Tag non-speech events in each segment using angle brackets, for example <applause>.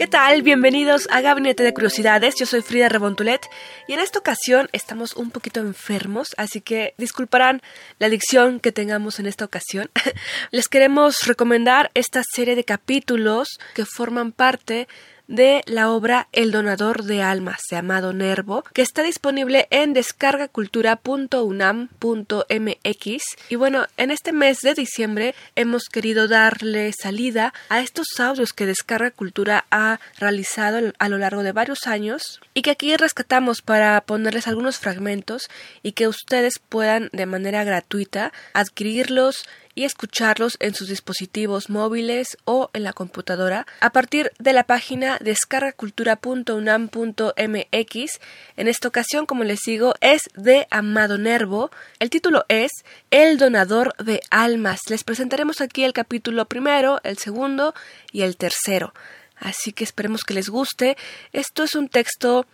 ¿Qué tal? Bienvenidos a Gabinete de Curiosidades. Yo soy Frida Rebontulet y en esta ocasión estamos un poquito enfermos, así que disculparán la adicción que tengamos en esta ocasión. <laughs> Les queremos recomendar esta serie de capítulos que forman parte de la obra El donador de almas de Amado Nervo, que está disponible en descargacultura.unam.mx. Y bueno, en este mes de diciembre hemos querido darle salida a estos audios que Descarga Cultura ha realizado a lo largo de varios años y que aquí rescatamos para ponerles algunos fragmentos y que ustedes puedan de manera gratuita adquirirlos y escucharlos en sus dispositivos móviles o en la computadora a partir de la página descargacultura.unam.mx. En esta ocasión, como les digo, es de Amado Nervo. El título es El donador de almas. Les presentaremos aquí el capítulo primero, el segundo y el tercero. Así que esperemos que les guste. Esto es un texto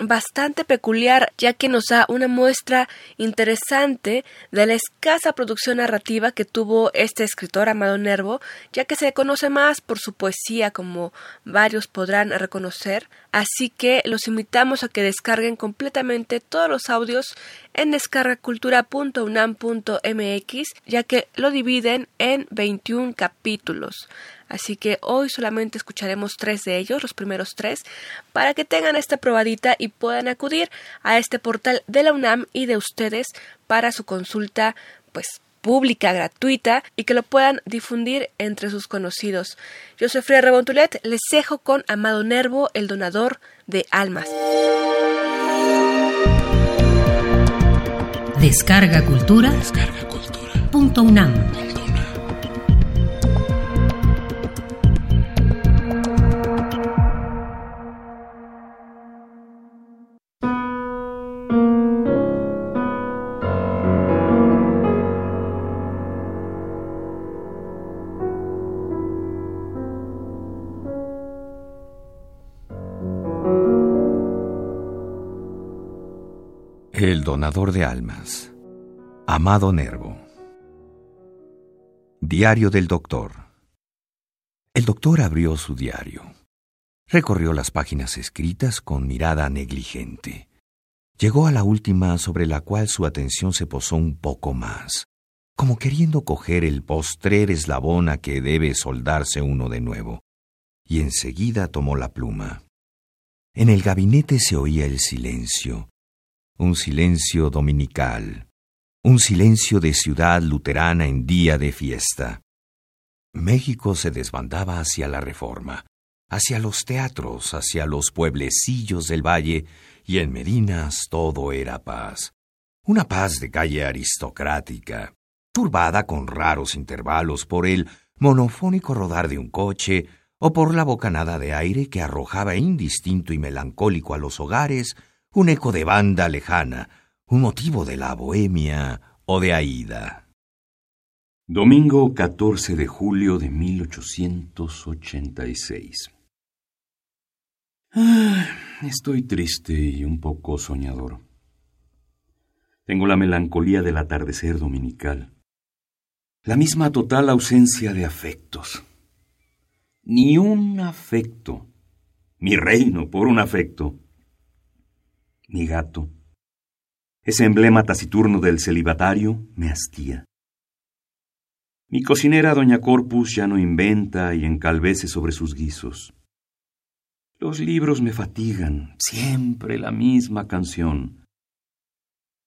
bastante peculiar ya que nos da una muestra interesante de la escasa producción narrativa que tuvo este escritor Amado Nervo, ya que se conoce más por su poesía como varios podrán reconocer, así que los invitamos a que descarguen completamente todos los audios en descargacultura.unam.mx, ya que lo dividen en 21 capítulos. Así que hoy solamente escucharemos tres de ellos, los primeros tres, para que tengan esta probadita y puedan acudir a este portal de la UNAM y de ustedes para su consulta, pues pública, gratuita y que lo puedan difundir entre sus conocidos. Yo soy Freya Rebontulet, les dejo con Amado Nervo, el donador de almas. Descarga Cultura. Punto UNAM. Donador de almas. Amado Nervo. Diario del doctor. El doctor abrió su diario. Recorrió las páginas escritas con mirada negligente. Llegó a la última sobre la cual su atención se posó un poco más, como queriendo coger el postrer eslabón a que debe soldarse uno de nuevo, y enseguida tomó la pluma. En el gabinete se oía el silencio, un silencio dominical, un silencio de ciudad luterana en día de fiesta. México se desbandaba hacia la reforma, hacia los teatros, hacia los pueblecillos del valle, y en Medinas todo era paz. Una paz de calle aristocrática, turbada con raros intervalos por el monofónico rodar de un coche o por la bocanada de aire que arrojaba indistinto y melancólico a los hogares un eco de banda lejana, un motivo de la bohemia o de Aida. Domingo 14 de julio de 1886. Ah, estoy triste y un poco soñador. Tengo la melancolía del atardecer dominical. La misma total ausencia de afectos. Ni un afecto. Mi reino por un afecto mi gato. Ese emblema taciturno del celibatario me hastía. Mi cocinera, doña Corpus, ya no inventa y encalvece sobre sus guisos. Los libros me fatigan, siempre la misma canción.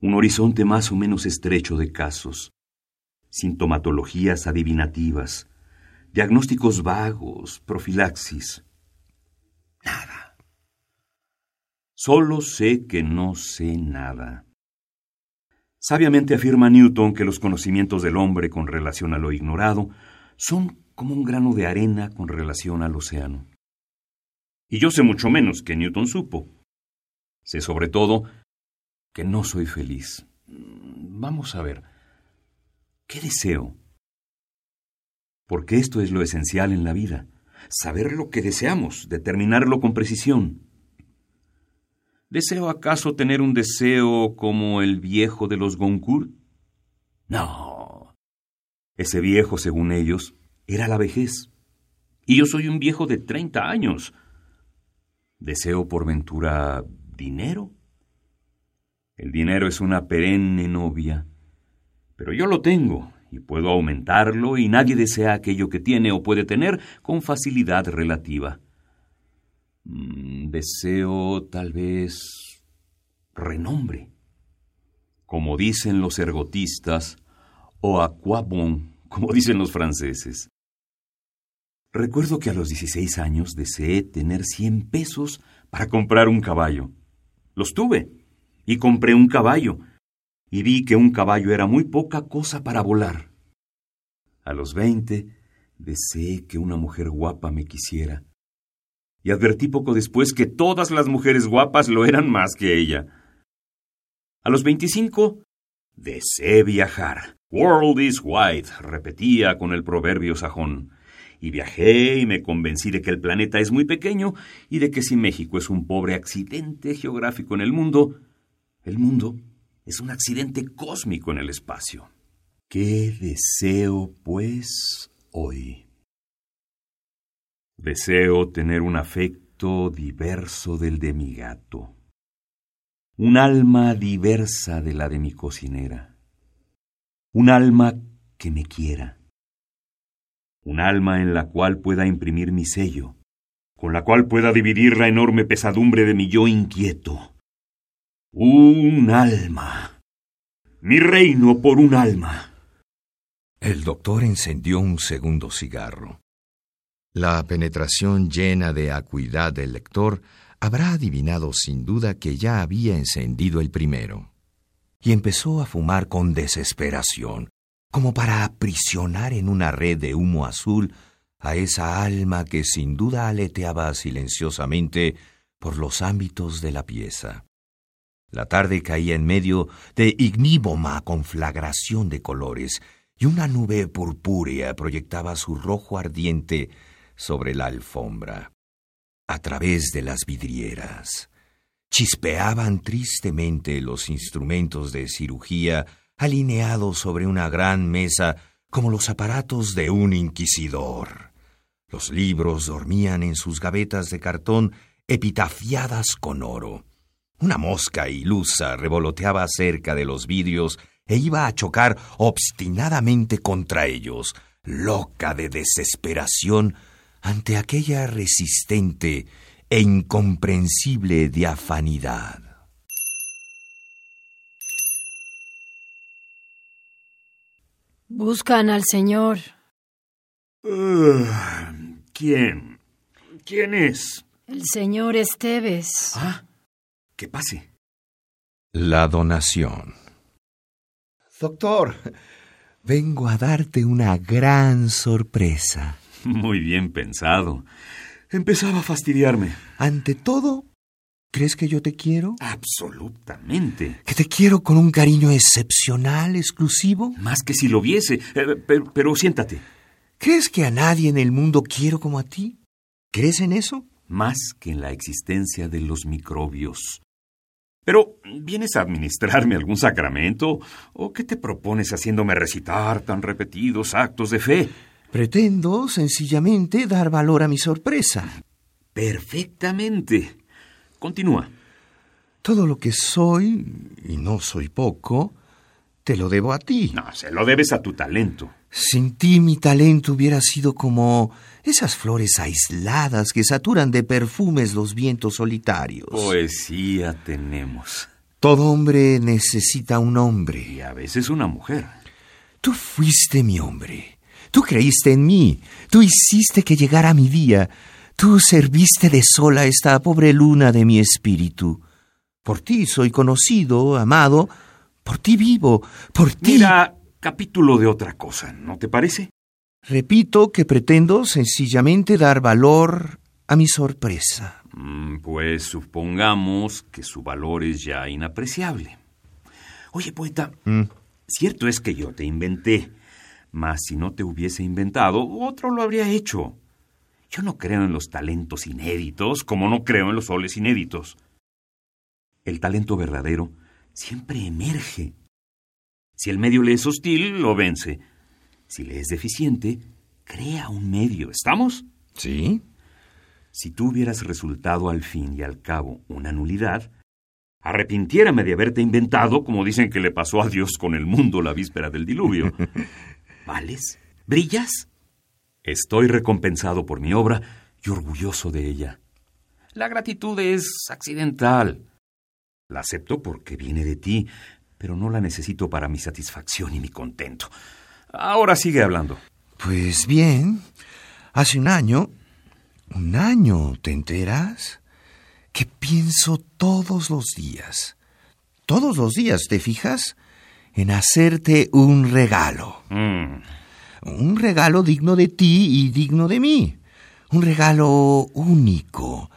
Un horizonte más o menos estrecho de casos, sintomatologías adivinativas, diagnósticos vagos, profilaxis. Nada. Solo sé que no sé nada. Sabiamente afirma Newton que los conocimientos del hombre con relación a lo ignorado son como un grano de arena con relación al océano. Y yo sé mucho menos que Newton supo. Sé sobre todo que no soy feliz. Vamos a ver. ¿Qué deseo? Porque esto es lo esencial en la vida. Saber lo que deseamos, determinarlo con precisión. ¿Deseo acaso tener un deseo como el viejo de los Goncourt? No. Ese viejo, según ellos, era la vejez. Y yo soy un viejo de treinta años. ¿Deseo por ventura dinero? El dinero es una perenne novia. Pero yo lo tengo, y puedo aumentarlo, y nadie desea aquello que tiene o puede tener con facilidad relativa. Mm, deseo tal vez renombre. Como dicen los ergotistas, o à quoi bon, como dicen los franceses. Recuerdo que a los 16 años deseé tener 100 pesos para comprar un caballo. Los tuve y compré un caballo y vi que un caballo era muy poca cosa para volar. A los 20 deseé que una mujer guapa me quisiera y advertí poco después que todas las mujeres guapas lo eran más que ella. A los 25 deseé viajar. World is white, repetía con el proverbio sajón y viajé y me convencí de que el planeta es muy pequeño y de que si México es un pobre accidente geográfico en el mundo, el mundo es un accidente cósmico en el espacio. ¿Qué deseo, pues, hoy? Deseo tener un afecto diverso del de mi gato, un alma diversa de la de mi cocinera, un alma que me quiera un alma en la cual pueda imprimir mi sello, con la cual pueda dividir la enorme pesadumbre de mi yo inquieto. Un alma. Mi reino por un alma. El doctor encendió un segundo cigarro. La penetración llena de acuidad del lector habrá adivinado sin duda que ya había encendido el primero. Y empezó a fumar con desesperación, como para aprisionar en una red de humo azul a esa alma que sin duda aleteaba silenciosamente por los ámbitos de la pieza. La tarde caía en medio de igníboma conflagración de colores, y una nube purpúrea proyectaba su rojo ardiente sobre la alfombra. A través de las vidrieras chispeaban tristemente los instrumentos de cirugía alineados sobre una gran mesa como los aparatos de un inquisidor. Los libros dormían en sus gavetas de cartón epitafiadas con oro. Una mosca ilusa revoloteaba cerca de los vidrios e iba a chocar obstinadamente contra ellos, loca de desesperación ante aquella resistente e incomprensible diafanidad. Buscan al señor. Ah, ¿Quién? ¿Quién es? El señor Esteves. Ah, que pase. La donación. Doctor, vengo a darte una gran sorpresa. <laughs> Muy bien pensado. Empezaba a fastidiarme. Ante todo, ¿Crees que yo te quiero? Absolutamente. ¿Que te quiero con un cariño excepcional, exclusivo? Más que si lo viese. Eh, pero, pero, siéntate. ¿Crees que a nadie en el mundo quiero como a ti? ¿Crees en eso? Más que en la existencia de los microbios. Pero, ¿vienes a administrarme algún sacramento? ¿O qué te propones haciéndome recitar tan repetidos actos de fe? Pretendo, sencillamente, dar valor a mi sorpresa. Perfectamente. Continúa. Todo lo que soy, y no soy poco, te lo debo a ti. No, se lo debes a tu talento. Sin ti mi talento hubiera sido como esas flores aisladas que saturan de perfumes los vientos solitarios. Poesía tenemos. Todo hombre necesita un hombre. Y a veces una mujer. Tú fuiste mi hombre. Tú creíste en mí. Tú hiciste que llegara mi día. Tú serviste de sola esta pobre luna de mi espíritu. Por ti soy conocido, amado, por ti vivo, por ti. Mira, capítulo de otra cosa, ¿no te parece? Repito que pretendo sencillamente dar valor a mi sorpresa. Mm, Pues supongamos que su valor es ya inapreciable. Oye, poeta, cierto es que yo te inventé, mas si no te hubiese inventado, otro lo habría hecho. Yo no creo en los talentos inéditos, como no creo en los soles inéditos. El talento verdadero siempre emerge. Si el medio le es hostil, lo vence. Si le es deficiente, crea un medio. ¿Estamos? ¿Sí? Si tú hubieras resultado al fin y al cabo una nulidad, arrepintiérame de haberte inventado, como dicen que le pasó a Dios con el mundo la víspera del diluvio. <laughs> ¿Vales? ¿Brillas? Estoy recompensado por mi obra y orgulloso de ella. La gratitud es accidental. La acepto porque viene de ti, pero no la necesito para mi satisfacción y mi contento. Ahora sigue hablando. Pues bien, hace un año, un año, ¿te enteras? Que pienso todos los días, todos los días, ¿te fijas? En hacerte un regalo. Mm, Un regalo digno de ti y digno de mí. Un regalo único.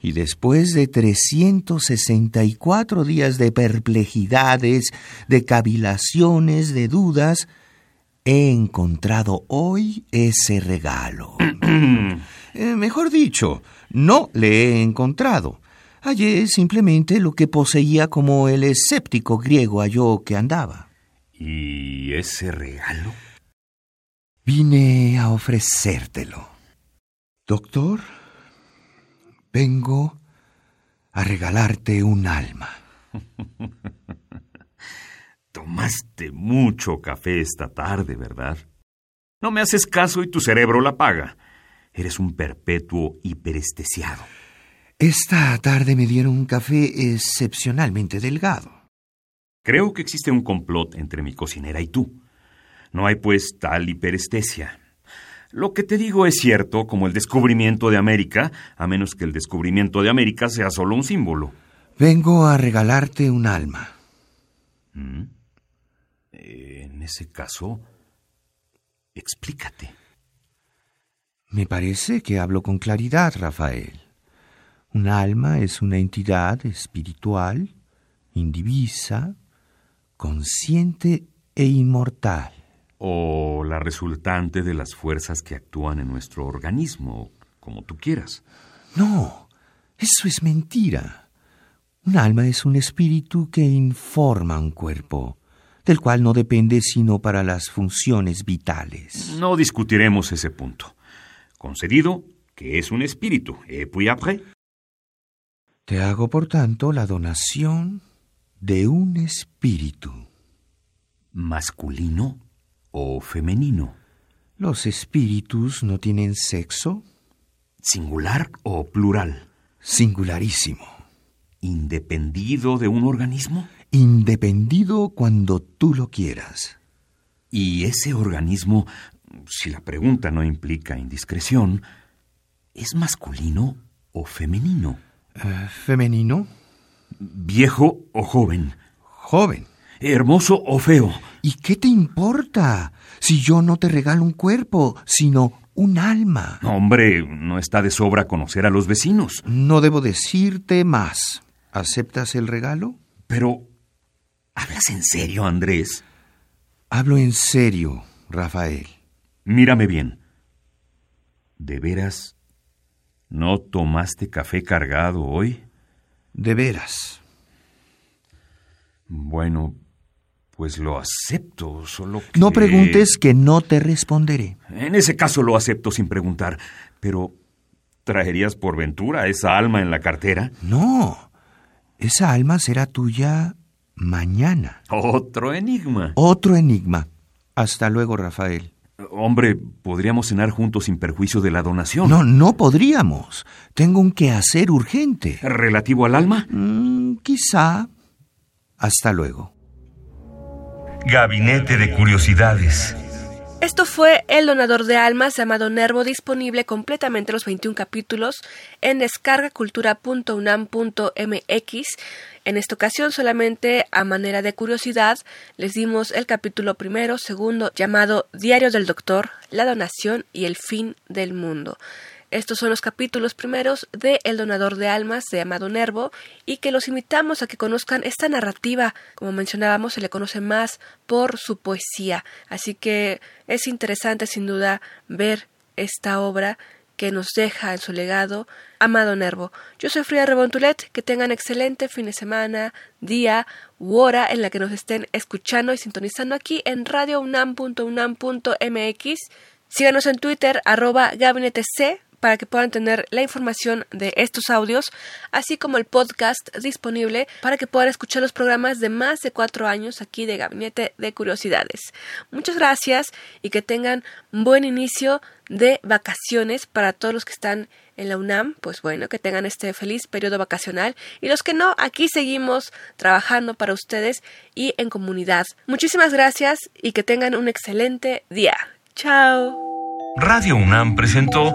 Y después de 364 días de perplejidades, de cavilaciones, de dudas, he encontrado hoy ese regalo. <clears throat> Eh, mejor dicho, no le he encontrado. Hallé simplemente lo que poseía como el escéptico griego halló que andaba. ¿Y ese regalo? Vine a ofrecértelo. Doctor, vengo a regalarte un alma. <laughs> Tomaste mucho café esta tarde, ¿verdad? No me haces caso y tu cerebro la paga. Eres un perpetuo hiperestesiado. Esta tarde me dieron un café excepcionalmente delgado. Creo que existe un complot entre mi cocinera y tú. No hay pues tal hiperestesia. Lo que te digo es cierto como el descubrimiento de América, a menos que el descubrimiento de América sea solo un símbolo. Vengo a regalarte un alma. ¿Mm? Eh, En ese caso, explícate. Me parece que hablo con claridad, Rafael. Un alma es una entidad espiritual, indivisa, consciente e inmortal. O la resultante de las fuerzas que actúan en nuestro organismo, como tú quieras. No, eso es mentira. Un alma es un espíritu que informa un cuerpo, del cual no depende sino para las funciones vitales. No discutiremos ese punto. Concedido que es un espíritu. Et puis après? Te hago, por tanto, la donación de un espíritu. ¿Masculino o femenino? ¿Los espíritus no tienen sexo? ¿Singular o plural? Singularísimo. ¿Independido de un organismo? Independido cuando tú lo quieras. Y ese organismo, si la pregunta no implica indiscreción, ¿es masculino o femenino? Eh, ¿Femenino? ¿Viejo o joven? Joven. ¿Hermoso o feo? ¿Y qué te importa si yo no te regalo un cuerpo, sino un alma? Hombre, no está de sobra conocer a los vecinos. No debo decirte más. ¿Aceptas el regalo? Pero, ¿hablas en serio, Andrés? Hablo en serio, Rafael. Mírame bien. ¿De veras no tomaste café cargado hoy? De veras. Bueno, pues lo acepto, solo que... No preguntes que no te responderé. En ese caso lo acepto sin preguntar, pero ¿traerías por ventura esa alma en la cartera? No. Esa alma será tuya mañana. Otro enigma. Otro enigma. Hasta luego, Rafael. Hombre, podríamos cenar juntos sin perjuicio de la donación. No, no podríamos. Tengo un quehacer urgente. ¿Relativo al alma? Mm, quizá. Hasta luego. Gabinete de Curiosidades. Esto fue El Donador de Almas llamado Nervo, disponible completamente los 21 capítulos en descargacultura.unam.mx. En esta ocasión, solamente a manera de curiosidad, les dimos el capítulo primero, segundo, llamado Diario del Doctor, la donación y el fin del mundo. Estos son los capítulos primeros de El donador de almas de Amado Nervo y que los invitamos a que conozcan esta narrativa. Como mencionábamos, se le conoce más por su poesía. Así que es interesante sin duda ver esta obra que nos deja en su legado Amado Nervo. Yo soy Frida Rebontulet, que tengan excelente fin de semana, día u hora en la que nos estén escuchando y sintonizando aquí en radiounam.unam.mx. Síganos en Twitter, arroba gabinete C, para que puedan tener la información de estos audios, así como el podcast disponible para que puedan escuchar los programas de más de cuatro años aquí de Gabinete de Curiosidades. Muchas gracias y que tengan buen inicio de vacaciones para todos los que están en la UNAM, pues bueno, que tengan este feliz periodo vacacional y los que no, aquí seguimos trabajando para ustedes y en comunidad. Muchísimas gracias y que tengan un excelente día. Chao. Radio UNAM presentó